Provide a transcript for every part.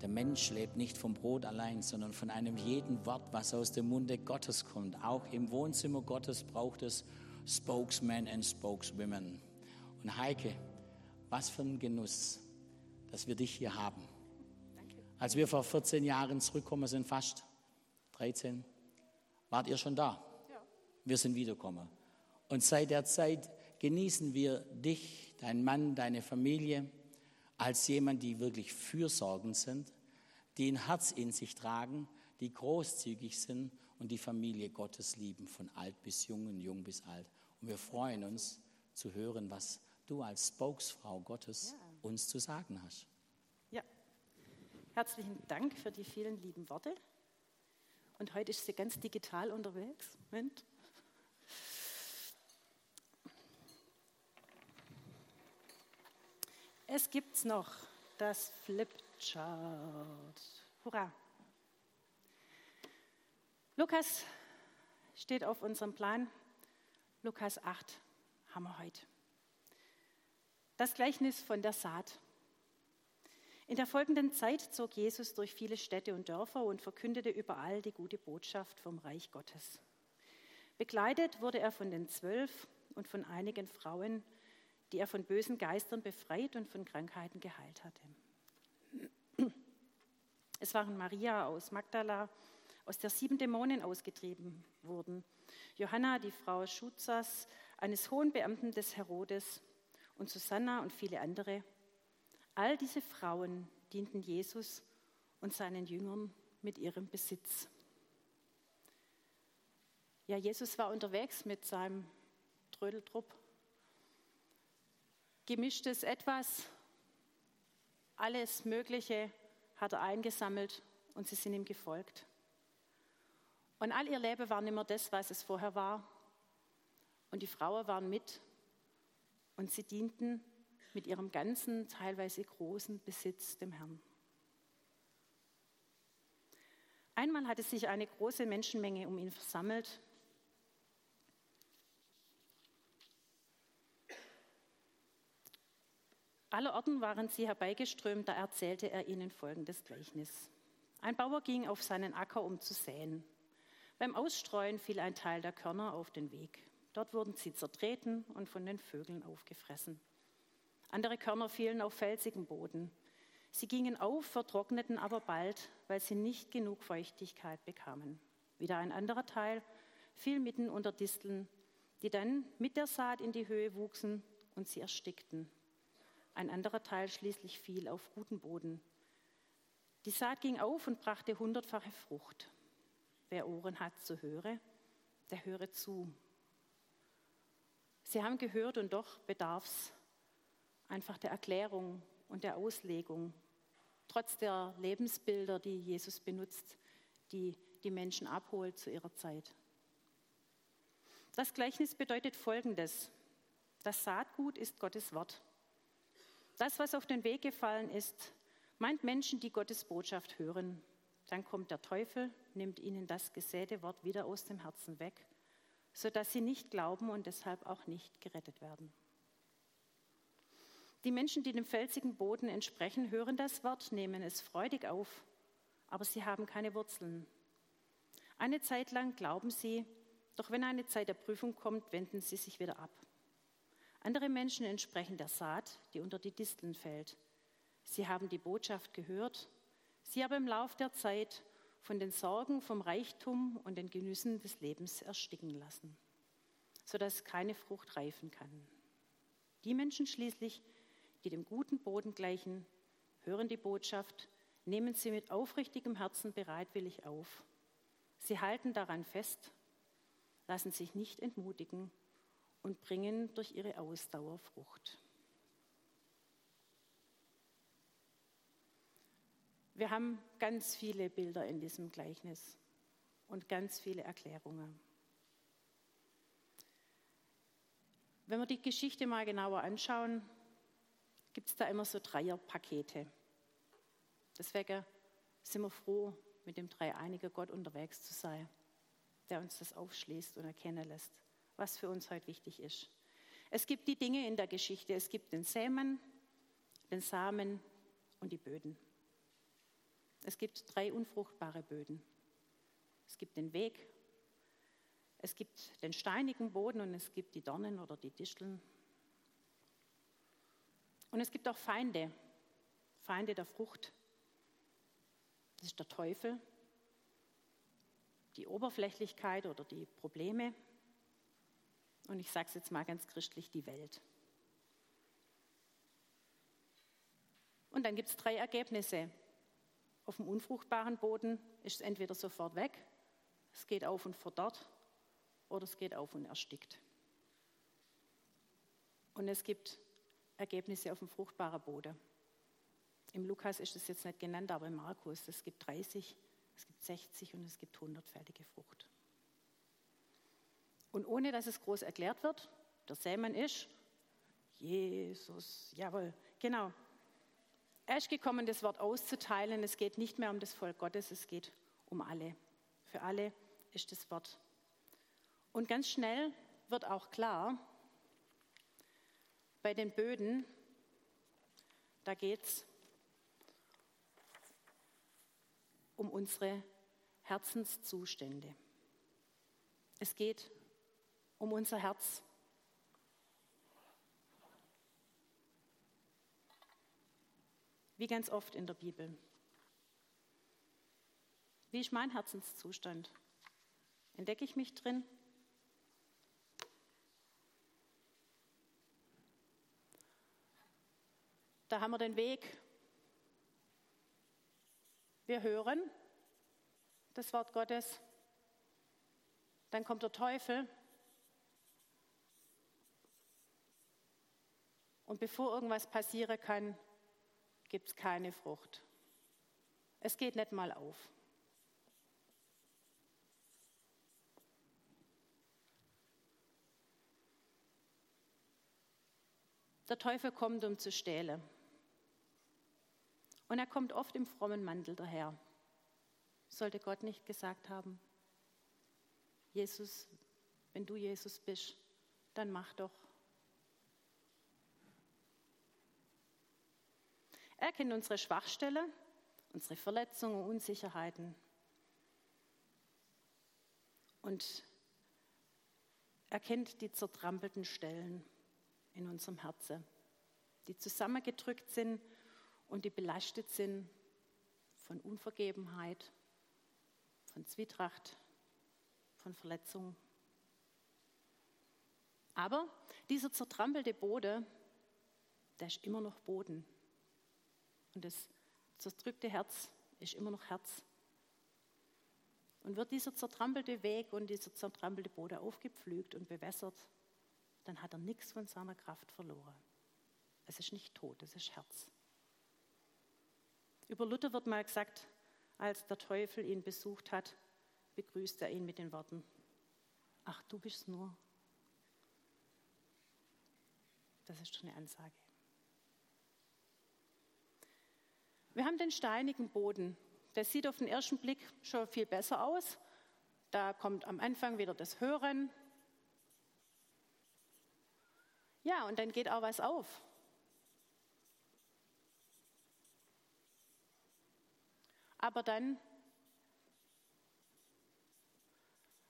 Der Mensch lebt nicht vom Brot allein, sondern von einem jeden Wort, was aus dem Munde Gottes kommt. Auch im Wohnzimmer Gottes braucht es Spokesmen and Spokeswomen. Und Heike, was für ein Genuss, dass wir dich hier haben. Als wir vor 14 Jahren zurückkommen sind, fast 13, wart ihr schon da. Ja. Wir sind wiedergekommen. Und seit der Zeit genießen wir dich, deinen Mann, deine Familie als jemand, die wirklich fürsorgend sind, die ein Herz in sich tragen, die großzügig sind und die Familie Gottes lieben, von alt bis jung und jung bis alt. Und wir freuen uns zu hören, was du als Spokesfrau Gottes ja. uns zu sagen hast. Ja, herzlichen Dank für die vielen lieben Worte. Und heute ist sie ganz digital unterwegs. Moment. Es gibt noch das Flipchart. Hurra! Lukas steht auf unserem Plan. Lukas 8 haben wir heute. Das Gleichnis von der Saat. In der folgenden Zeit zog Jesus durch viele Städte und Dörfer und verkündete überall die gute Botschaft vom Reich Gottes. Begleitet wurde er von den Zwölf und von einigen Frauen, die er von bösen Geistern befreit und von Krankheiten geheilt hatte. Es waren Maria aus Magdala, aus der sieben Dämonen ausgetrieben wurden, Johanna, die Frau Schutzas, eines hohen Beamten des Herodes, und Susanna und viele andere. All diese Frauen dienten Jesus und seinen Jüngern mit ihrem Besitz. Ja, Jesus war unterwegs mit seinem Trödeltrupp gemischtes Etwas, alles Mögliche hat er eingesammelt und sie sind ihm gefolgt. Und all ihr Leben war nicht mehr das, was es vorher war. Und die Frauen waren mit und sie dienten mit ihrem ganzen, teilweise großen Besitz dem Herrn. Einmal hatte sich eine große Menschenmenge um ihn versammelt Allerorten waren sie herbeigeströmt, da erzählte er ihnen folgendes Gleichnis. Ein Bauer ging auf seinen Acker, um zu säen. Beim Ausstreuen fiel ein Teil der Körner auf den Weg. Dort wurden sie zertreten und von den Vögeln aufgefressen. Andere Körner fielen auf felsigen Boden. Sie gingen auf, vertrockneten aber bald, weil sie nicht genug Feuchtigkeit bekamen. Wieder ein anderer Teil fiel mitten unter Disteln, die dann mit der Saat in die Höhe wuchsen und sie erstickten. Ein anderer Teil schließlich fiel auf guten Boden. Die Saat ging auf und brachte hundertfache Frucht. Wer Ohren hat zu höre, der höre zu. Sie haben gehört und doch bedarf es einfach der Erklärung und der Auslegung, trotz der Lebensbilder, die Jesus benutzt, die die Menschen abholt zu ihrer Zeit. Das Gleichnis bedeutet Folgendes. Das Saatgut ist Gottes Wort. Das, was auf den Weg gefallen ist, meint Menschen, die Gottes Botschaft hören. Dann kommt der Teufel, nimmt ihnen das gesäte Wort wieder aus dem Herzen weg, sodass sie nicht glauben und deshalb auch nicht gerettet werden. Die Menschen, die dem felsigen Boden entsprechen, hören das Wort, nehmen es freudig auf, aber sie haben keine Wurzeln. Eine Zeit lang glauben sie, doch wenn eine Zeit der Prüfung kommt, wenden sie sich wieder ab. Andere Menschen entsprechen der Saat, die unter die Disteln fällt. Sie haben die Botschaft gehört, sie aber im Lauf der Zeit von den Sorgen, vom Reichtum und den Genüssen des Lebens ersticken lassen, sodass keine Frucht reifen kann. Die Menschen schließlich, die dem guten Boden gleichen, hören die Botschaft, nehmen sie mit aufrichtigem Herzen bereitwillig auf. Sie halten daran fest, lassen sich nicht entmutigen und bringen durch ihre Ausdauer Frucht. Wir haben ganz viele Bilder in diesem Gleichnis und ganz viele Erklärungen. Wenn wir die Geschichte mal genauer anschauen, gibt es da immer so Dreierpakete. Deswegen sind wir froh, mit dem dreieinigen Gott unterwegs zu sein, der uns das aufschließt und erkennen lässt was für uns heute wichtig ist. Es gibt die Dinge in der Geschichte. Es gibt den Sämen, den Samen und die Böden. Es gibt drei unfruchtbare Böden. Es gibt den Weg, es gibt den steinigen Boden und es gibt die Dornen oder die Disteln. Und es gibt auch Feinde, Feinde der Frucht. Das ist der Teufel, die Oberflächlichkeit oder die Probleme. Und ich sage es jetzt mal ganz christlich, die Welt. Und dann gibt es drei Ergebnisse. Auf dem unfruchtbaren Boden ist es entweder sofort weg, es geht auf und verdorrt oder es geht auf und erstickt. Und es gibt Ergebnisse auf dem fruchtbaren Boden. Im Lukas ist es jetzt nicht genannt, aber im Markus, es gibt 30, es gibt 60 und es gibt 100-fältige Frucht. Und ohne dass es groß erklärt wird, der Sämann ist Jesus, jawohl, genau. Er ist gekommen, das Wort auszuteilen. Es geht nicht mehr um das Volk Gottes, es geht um alle. Für alle ist das Wort und ganz schnell wird auch klar, bei den Böden, da geht es um unsere Herzenszustände. Es geht um unser Herz. Wie ganz oft in der Bibel. Wie ist mein Herzenszustand? Entdecke ich mich drin? Da haben wir den Weg. Wir hören das Wort Gottes. Dann kommt der Teufel. Und bevor irgendwas passieren kann, gibt es keine Frucht. Es geht nicht mal auf. Der Teufel kommt, um zu stehlen. Und er kommt oft im frommen Mantel daher. Sollte Gott nicht gesagt haben, Jesus, wenn du Jesus bist, dann mach doch. Er kennt unsere Schwachstelle, unsere Verletzungen, Unsicherheiten. Und er kennt die zertrampelten Stellen in unserem Herzen, die zusammengedrückt sind und die belastet sind von Unvergebenheit, von Zwietracht, von Verletzung. Aber dieser zertrampelte Boden, der ist immer noch Boden. Und das zerdrückte Herz ist immer noch Herz. Und wird dieser zertrampelte Weg und dieser zertrampelte Boden aufgepflügt und bewässert, dann hat er nichts von seiner Kraft verloren. Es ist nicht tot, es ist Herz. Über Luther wird mal gesagt, als der Teufel ihn besucht hat, begrüßt er ihn mit den Worten, ach du bist nur. Das ist schon eine Ansage. Wir haben den steinigen Boden. Der sieht auf den ersten Blick schon viel besser aus. Da kommt am Anfang wieder das Hören. Ja, und dann geht auch was auf. aber dann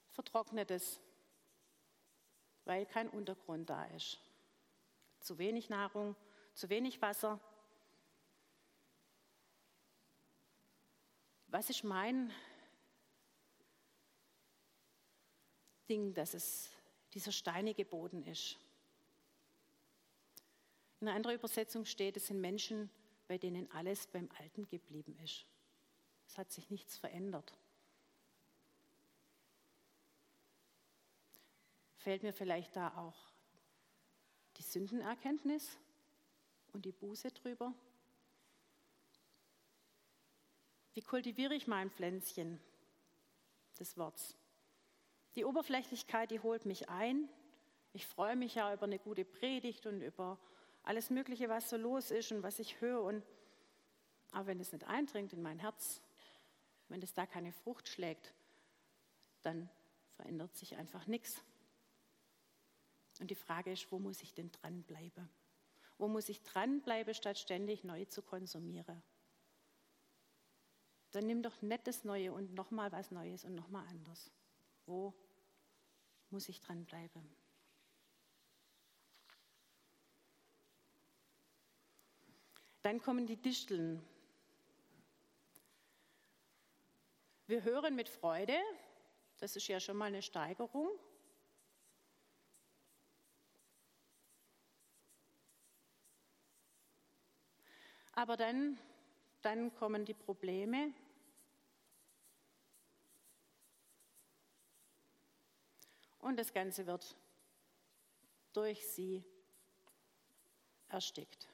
vertrocknet es, weil kein Untergrund da ist. Zu wenig Nahrung, zu wenig Wasser. Was ist mein Ding, dass es dieser steinige Boden ist? In einer anderen Übersetzung steht, es sind Menschen, bei denen alles beim Alten geblieben ist. Es hat sich nichts verändert. Fällt mir vielleicht da auch die Sündenerkenntnis und die Buße drüber? Wie kultiviere ich mein Pflänzchen des Worts? Die Oberflächlichkeit, die holt mich ein. Ich freue mich ja über eine gute Predigt und über alles Mögliche, was so los ist und was ich höre. Und, aber wenn es nicht eindringt in mein Herz, wenn es da keine Frucht schlägt, dann verändert sich einfach nichts. Und die Frage ist, wo muss ich denn dranbleiben? Wo muss ich dranbleiben, statt ständig neu zu konsumieren? Dann nimm doch nicht das Neue und nochmal was Neues und nochmal anders. Wo muss ich dranbleiben? Dann kommen die Disteln. Wir hören mit Freude, das ist ja schon mal eine Steigerung. Aber dann, dann kommen die Probleme. Und das Ganze wird durch sie erstickt.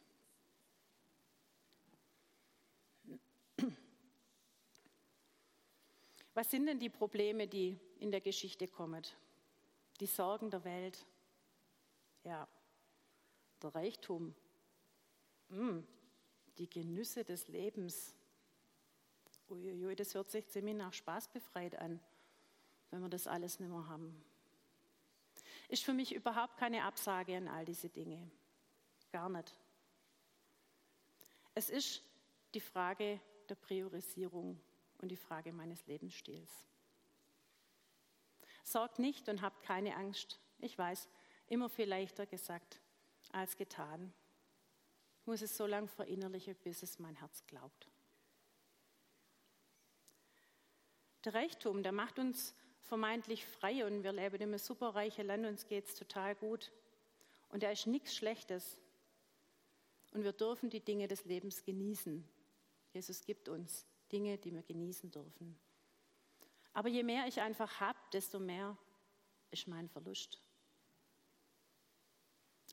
Was sind denn die Probleme, die in der Geschichte kommen? Die Sorgen der Welt. Ja, der Reichtum. Hm, die Genüsse des Lebens. Uiuiui, das hört sich ziemlich nach Spaß befreit an, wenn wir das alles nicht mehr haben. Ist für mich überhaupt keine Absage an all diese Dinge. Gar nicht. Es ist die Frage der Priorisierung und die Frage meines Lebensstils. Sorgt nicht und habt keine Angst. Ich weiß, immer viel leichter gesagt als getan. Ich muss es so lange verinnerlichen, bis es mein Herz glaubt. Der Reichtum, der macht uns vermeintlich frei und wir leben in einem superreichen Land, uns geht es total gut. Und er ist nichts Schlechtes. Und wir dürfen die Dinge des Lebens genießen. Jesus gibt uns Dinge, die wir genießen dürfen. Aber je mehr ich einfach habe, desto mehr ist mein Verlust.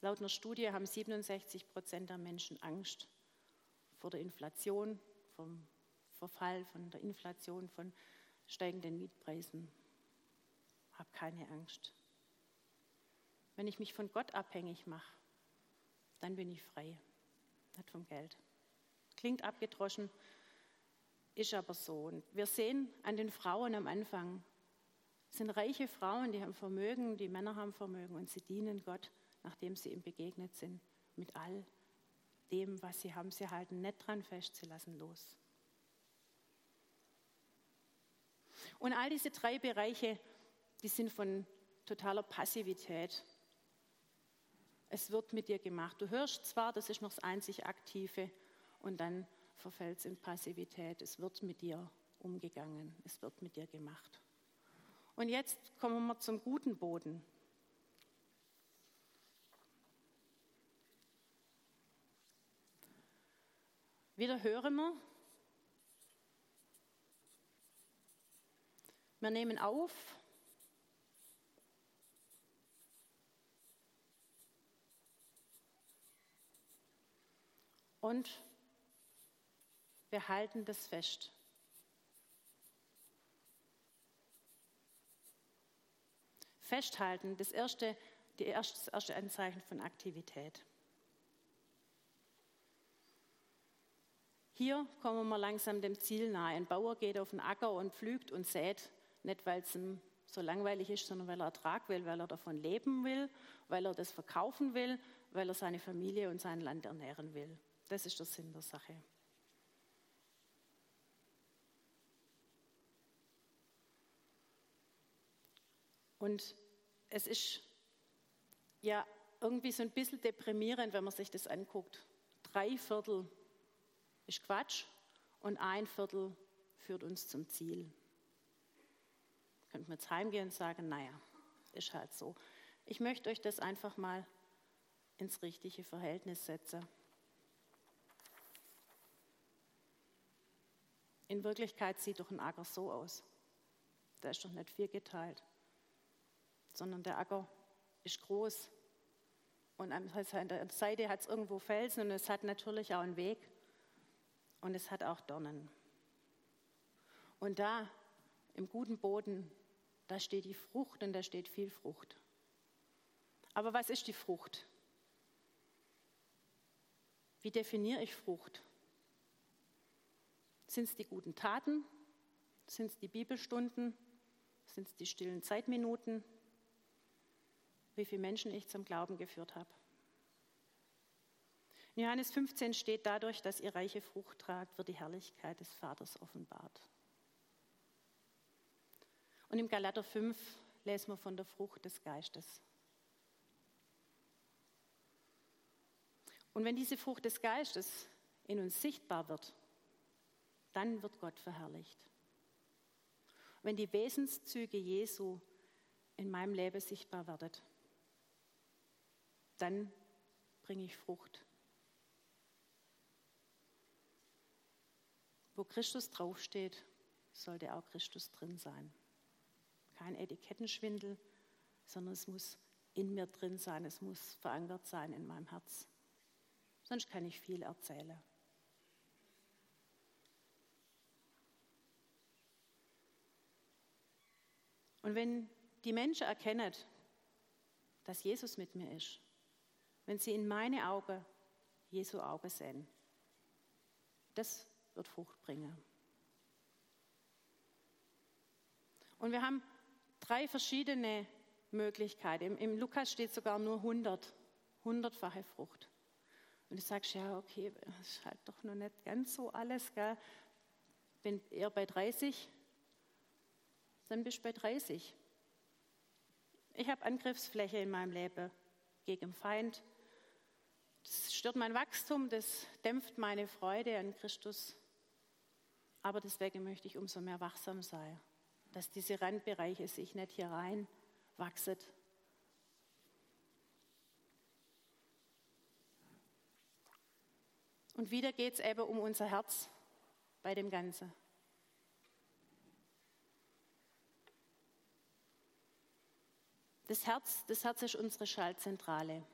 Laut einer Studie haben 67 Prozent der Menschen Angst vor der Inflation, vom Verfall, von der Inflation, von steigenden Mietpreisen. Hab keine Angst. Wenn ich mich von Gott abhängig mache, dann bin ich frei, nicht vom Geld. Klingt abgedroschen, ist aber so. Und wir sehen an den Frauen am Anfang, es sind reiche Frauen, die haben Vermögen, die Männer haben Vermögen und sie dienen Gott, nachdem sie ihm begegnet sind, mit all dem, was sie haben. Sie halten nicht dran fest, sie lassen los. Und all diese drei Bereiche, die sind von totaler Passivität. Es wird mit dir gemacht. Du hörst zwar, das ist noch das einzig Aktive, und dann verfällt es in Passivität. Es wird mit dir umgegangen, es wird mit dir gemacht. Und jetzt kommen wir zum guten Boden. Wieder hören wir. Wir nehmen auf. Und wir halten das fest. Festhalten, das erste, die erste, das erste Anzeichen von Aktivität. Hier kommen wir langsam dem Ziel nahe. Ein Bauer geht auf den Acker und pflügt und sät, nicht weil es ihm so langweilig ist, sondern weil er Ertrag will, weil er davon leben will, weil er das verkaufen will, weil er seine Familie und sein Land ernähren will. Das ist der Sinn der Sache. Und es ist ja irgendwie so ein bisschen deprimierend, wenn man sich das anguckt. Drei Viertel ist Quatsch und ein Viertel führt uns zum Ziel. Könnten wir jetzt heimgehen und sagen, naja, ist halt so. Ich möchte euch das einfach mal ins richtige Verhältnis setzen. In Wirklichkeit sieht doch ein Acker so aus. Da ist doch nicht viel geteilt sondern der Acker ist groß. Und an der Seite hat es irgendwo Felsen und es hat natürlich auch einen Weg und es hat auch Dornen. Und da im guten Boden, da steht die Frucht und da steht viel Frucht. Aber was ist die Frucht? Wie definiere ich Frucht? Sind es die guten Taten? Sind es die Bibelstunden? Sind es die stillen Zeitminuten? wie viele Menschen ich zum Glauben geführt habe. In Johannes 15 steht dadurch, dass ihr reiche Frucht tragt, wird die Herrlichkeit des Vaters offenbart. Und im Galater 5 lesen wir von der Frucht des Geistes. Und wenn diese Frucht des Geistes in uns sichtbar wird, dann wird Gott verherrlicht. Wenn die Wesenszüge Jesu in meinem Leben sichtbar werden, dann bringe ich Frucht. Wo Christus draufsteht, sollte auch Christus drin sein. Kein Etikettenschwindel, sondern es muss in mir drin sein, es muss verankert sein in meinem Herz. Sonst kann ich viel erzählen. Und wenn die Menschen erkennen, dass Jesus mit mir ist, wenn sie in meine Augen Jesu Augen sehen, das wird Frucht bringen. Und wir haben drei verschiedene Möglichkeiten. Im, Im, Lukas steht sogar nur 100, 100-fache Frucht. Und du sagst, ja, okay, das ist halt doch noch nicht ganz so alles. Gell? Wenn er bei 30, dann bist du bei 30. Ich habe Angriffsfläche in meinem Leben gegen Feind. Das stört mein Wachstum, das dämpft meine Freude an Christus. Aber deswegen möchte ich umso mehr wachsam sein, dass diese Randbereiche sich nicht hier rein wachsen. Und wieder geht es eben um unser Herz bei dem Ganzen. Das Herz, das Herz ist unsere Schaltzentrale,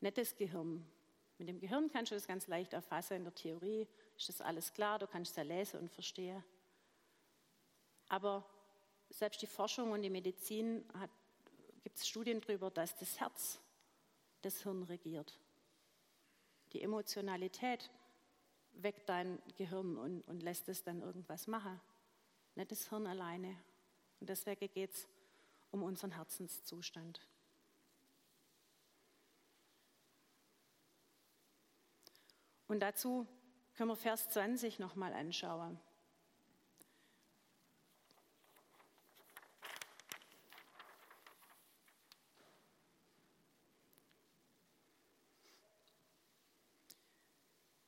nicht das Gehirn. Mit dem Gehirn kannst du das ganz leicht erfassen. In der Theorie ist das alles klar, du kannst es ja lesen und verstehen. Aber selbst die Forschung und die Medizin gibt es Studien darüber, dass das Herz das Hirn regiert. Die Emotionalität weckt dein Gehirn und, und lässt es dann irgendwas machen. Nicht das Hirn alleine. Und deswegen geht es um unseren Herzenszustand. Und dazu können wir Vers 20 nochmal anschauen.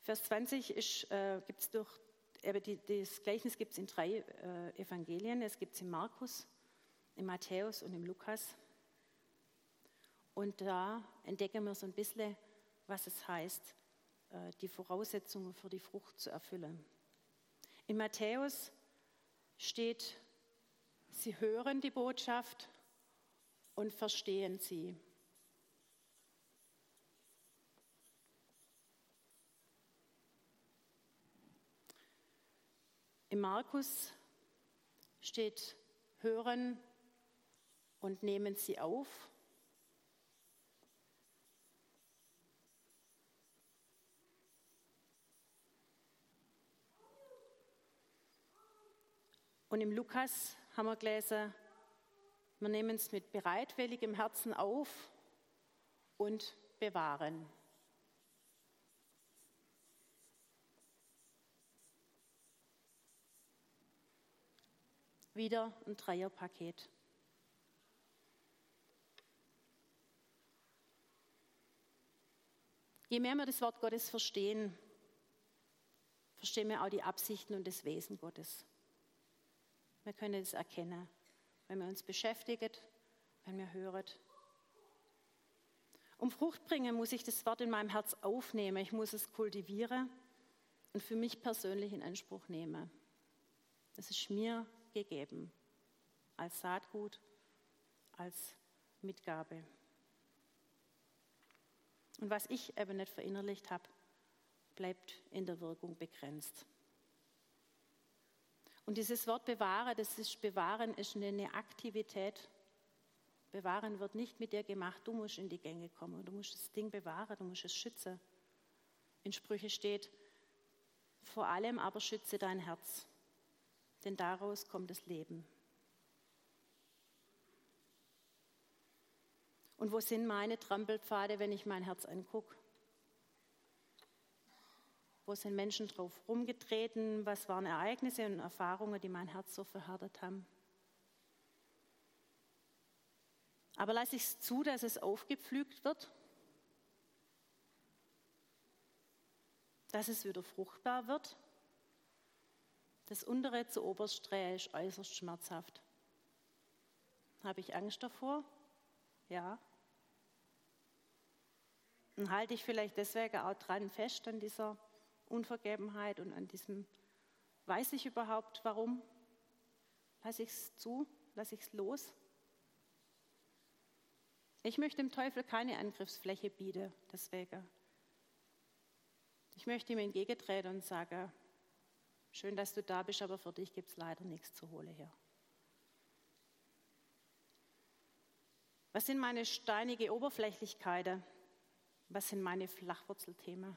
Vers 20 äh, gibt es durch, aber die, das Gleichnis gibt es in drei äh, Evangelien. Es gibt es in Markus, in Matthäus und im Lukas. Und da entdecken wir so ein bisschen, was es heißt, äh, die Voraussetzungen für die Frucht zu erfüllen. In Matthäus steht, sie hören die Botschaft und verstehen sie. Im Markus steht hören und nehmen sie auf. Und im Lukas haben wir gelesen, wir nehmen es mit bereitwilligem Herzen auf und bewahren. Wieder ein Dreierpaket. Je mehr wir das Wort Gottes verstehen, verstehen wir auch die Absichten und das Wesen Gottes. Wir können es erkennen, wenn wir uns beschäftigen, wenn wir hören. Um Frucht bringen, muss ich das Wort in meinem Herz aufnehmen. Ich muss es kultivieren und für mich persönlich in Anspruch nehmen. Das ist mir gegeben, als Saatgut, als Mitgabe. Und was ich eben nicht verinnerlicht habe, bleibt in der Wirkung begrenzt. Und dieses Wort bewahre, das ist bewahren, ist eine Aktivität. Bewahren wird nicht mit dir gemacht, du musst in die Gänge kommen, du musst das Ding bewahren, du musst es schützen. In Sprüche steht, vor allem aber schütze dein Herz, denn daraus kommt das Leben. Und wo sind meine Trampelpfade, wenn ich mein Herz angucke? Wo sind Menschen drauf rumgetreten? Was waren Ereignisse und Erfahrungen, die mein Herz so verhärtet haben? Aber lasse ich es zu, dass es aufgepflügt wird? Dass es wieder fruchtbar wird? Das untere zu Obersträhe ist äußerst schmerzhaft. Habe ich Angst davor? Ja. Und halte ich vielleicht deswegen auch dran fest an dieser Unvergebenheit und an diesem, weiß ich überhaupt warum? Lasse ich es zu? Lasse ich es los? Ich möchte dem Teufel keine Angriffsfläche bieten, deswegen. Ich möchte ihm entgegentreten und sagen, schön, dass du da bist, aber für dich gibt es leider nichts zu holen hier. Was sind meine steinige Oberflächlichkeiten? Was sind meine Flachwurzelthemen?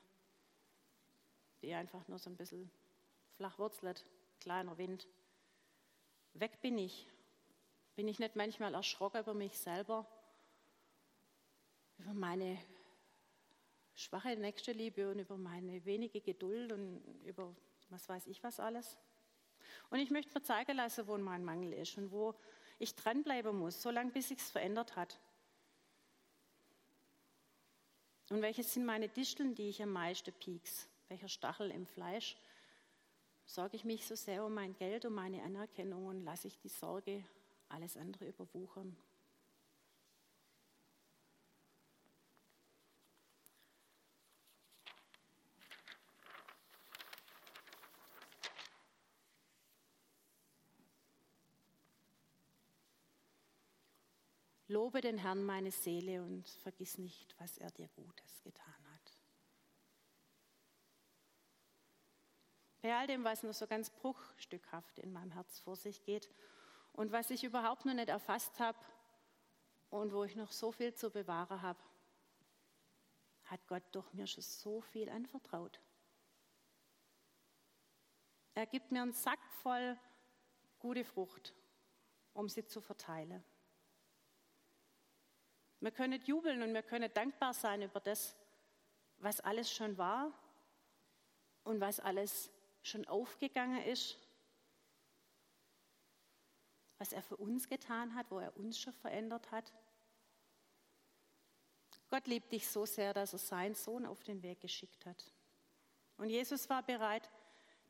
Die einfach nur so ein bisschen flachwurzelt, kleiner Wind. Weg bin ich. Bin ich nicht manchmal erschrocken über mich selber? Über meine schwache Nächstenliebe und über meine wenige Geduld und über was weiß ich was alles? Und ich möchte mir zeigen lassen, wo mein Mangel ist und wo ich dranbleiben muss, solange bis sich es verändert hat. Und welches sind meine Disteln, die ich am meisten pieks? Welcher Stachel im Fleisch? Sorge ich mich so sehr um mein Geld, um meine Anerkennung und lasse ich die Sorge alles andere überwuchern? Lobe den Herrn meine Seele und vergiss nicht, was er dir Gutes getan hat. Bei all dem, was nur so ganz bruchstückhaft in meinem Herz vor sich geht und was ich überhaupt noch nicht erfasst habe und wo ich noch so viel zu bewahren habe, hat Gott doch mir schon so viel anvertraut. Er gibt mir einen Sack voll gute Frucht, um sie zu verteilen. Wir können jubeln und wir können dankbar sein über das, was alles schon war und was alles schon aufgegangen ist, was er für uns getan hat, wo er uns schon verändert hat. Gott liebt dich so sehr, dass er seinen Sohn auf den Weg geschickt hat. Und Jesus war bereit,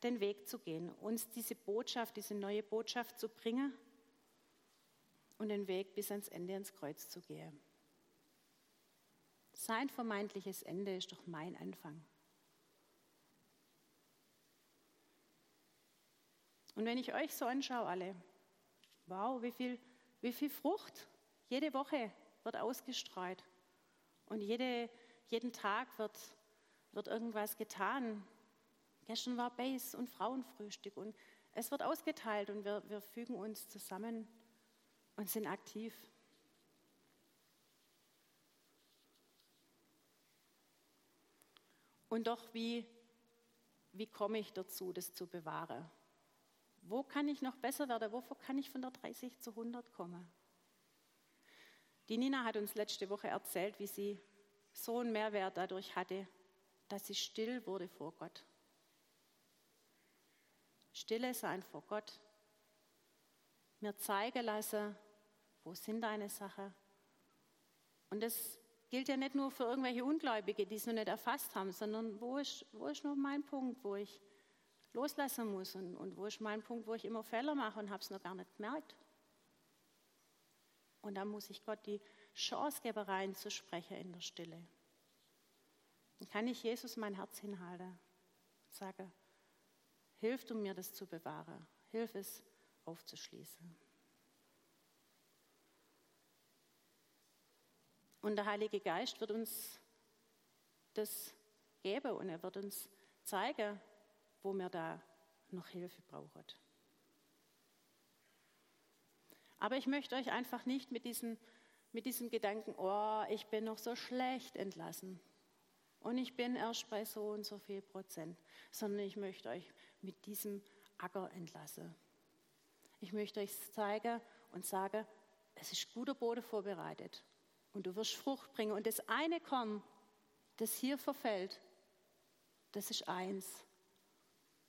den Weg zu gehen, uns diese Botschaft, diese neue Botschaft zu bringen und den Weg bis ans Ende ins Kreuz zu gehen. Sein vermeintliches Ende ist doch mein Anfang. Und wenn ich euch so anschaue, alle, wow, wie viel, wie viel Frucht jede Woche wird ausgestreut und jede, jeden Tag wird, wird irgendwas getan. Gestern war Base und Frauenfrühstück und es wird ausgeteilt und wir, wir fügen uns zusammen und sind aktiv. Und doch, wie, wie komme ich dazu, das zu bewahren? Wo kann ich noch besser werden? Wovor kann ich von der 30 zu 100 kommen? Die Nina hat uns letzte Woche erzählt, wie sie so einen Mehrwert dadurch hatte, dass sie still wurde vor Gott. Stille sein vor Gott. Mir zeigen lassen, wo sind deine Sachen. Und das gilt ja nicht nur für irgendwelche Ungläubige, die es noch nicht erfasst haben, sondern wo ist, wo ist noch mein Punkt, wo ich loslassen muss und, und wo ist mein Punkt, wo ich immer Fehler mache und habe es noch gar nicht gemerkt. Und da muss ich Gott die Chance geben, reinzusprechen in der Stille. Dann kann ich Jesus mein Herz hinhalten und sage, hilf du mir, das zu bewahren. Hilf es aufzuschließen. Und der Heilige Geist wird uns das geben und er wird uns zeigen, wo wir da noch Hilfe brauchen. Aber ich möchte euch einfach nicht mit diesem, mit diesem Gedanken, oh, ich bin noch so schlecht entlassen und ich bin erst bei so und so viel Prozent, sondern ich möchte euch mit diesem Acker entlassen. Ich möchte euch zeigen und sagen, es ist guter Boden vorbereitet und du wirst Frucht bringen. Und das eine Korn, das hier verfällt, das ist eins.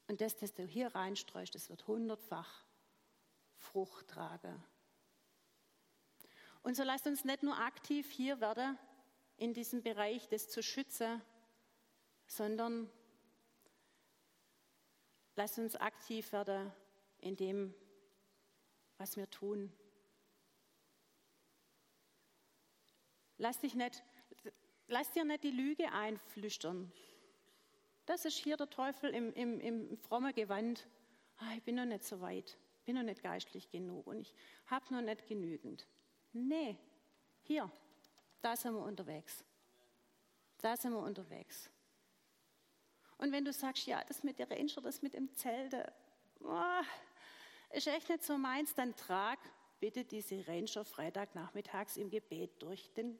Und das, das du hier reinstreust, das wird hundertfach Frucht tragen. Und so lasst uns nicht nur aktiv hier werden, in diesem Bereich das zu schützen, sondern lasst uns aktiv werden in dem, was wir tun. Lass, dich nicht, lass dir nicht die Lüge einflüstern. Das ist hier der Teufel im, im, im frommen Gewand. Ah, ich bin noch nicht so weit, bin noch nicht geistlich genug und ich habe noch nicht genügend. Nee, hier, da sind wir unterwegs. Da sind wir unterwegs. Und wenn du sagst, ja, das mit der Ranger, das mit dem Zelt, oh, ist echt nicht so meins, dann trag bitte diese Ranger Freitagnachmittags im Gebet durch, den,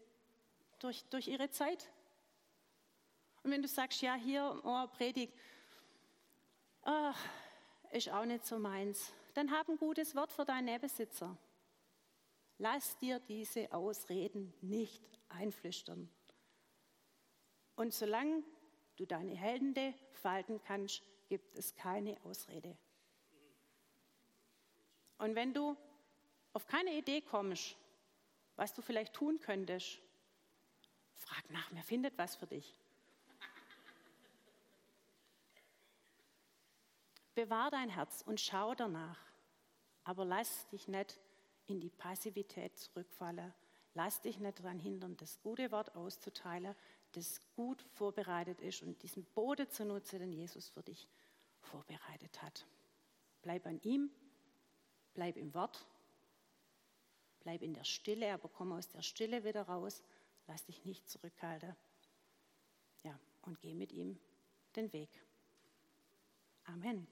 durch, durch ihre Zeit. Und wenn du sagst, ja, hier, oh, Predigt, oh, ist auch nicht so meins, dann hab ein gutes Wort für deinen Nebenbesitzer. Lass dir diese Ausreden nicht einflüstern. Und solange du deine Hände falten kannst, gibt es keine Ausrede. Und wenn du auf keine Idee kommst, was du vielleicht tun könntest, frag nach, wer findet was für dich. Bewahr dein Herz und schau danach, aber lass dich nicht in die Passivität zurückfallen. Lass dich nicht daran hindern, das gute Wort auszuteilen, das gut vorbereitet ist und diesen Boden zu nutzen, den Jesus für dich vorbereitet hat. Bleib an ihm, bleib im Wort, bleib in der Stille, aber komm aus der Stille wieder raus. Lass dich nicht zurückhalten. Ja, und geh mit ihm den Weg. Amen.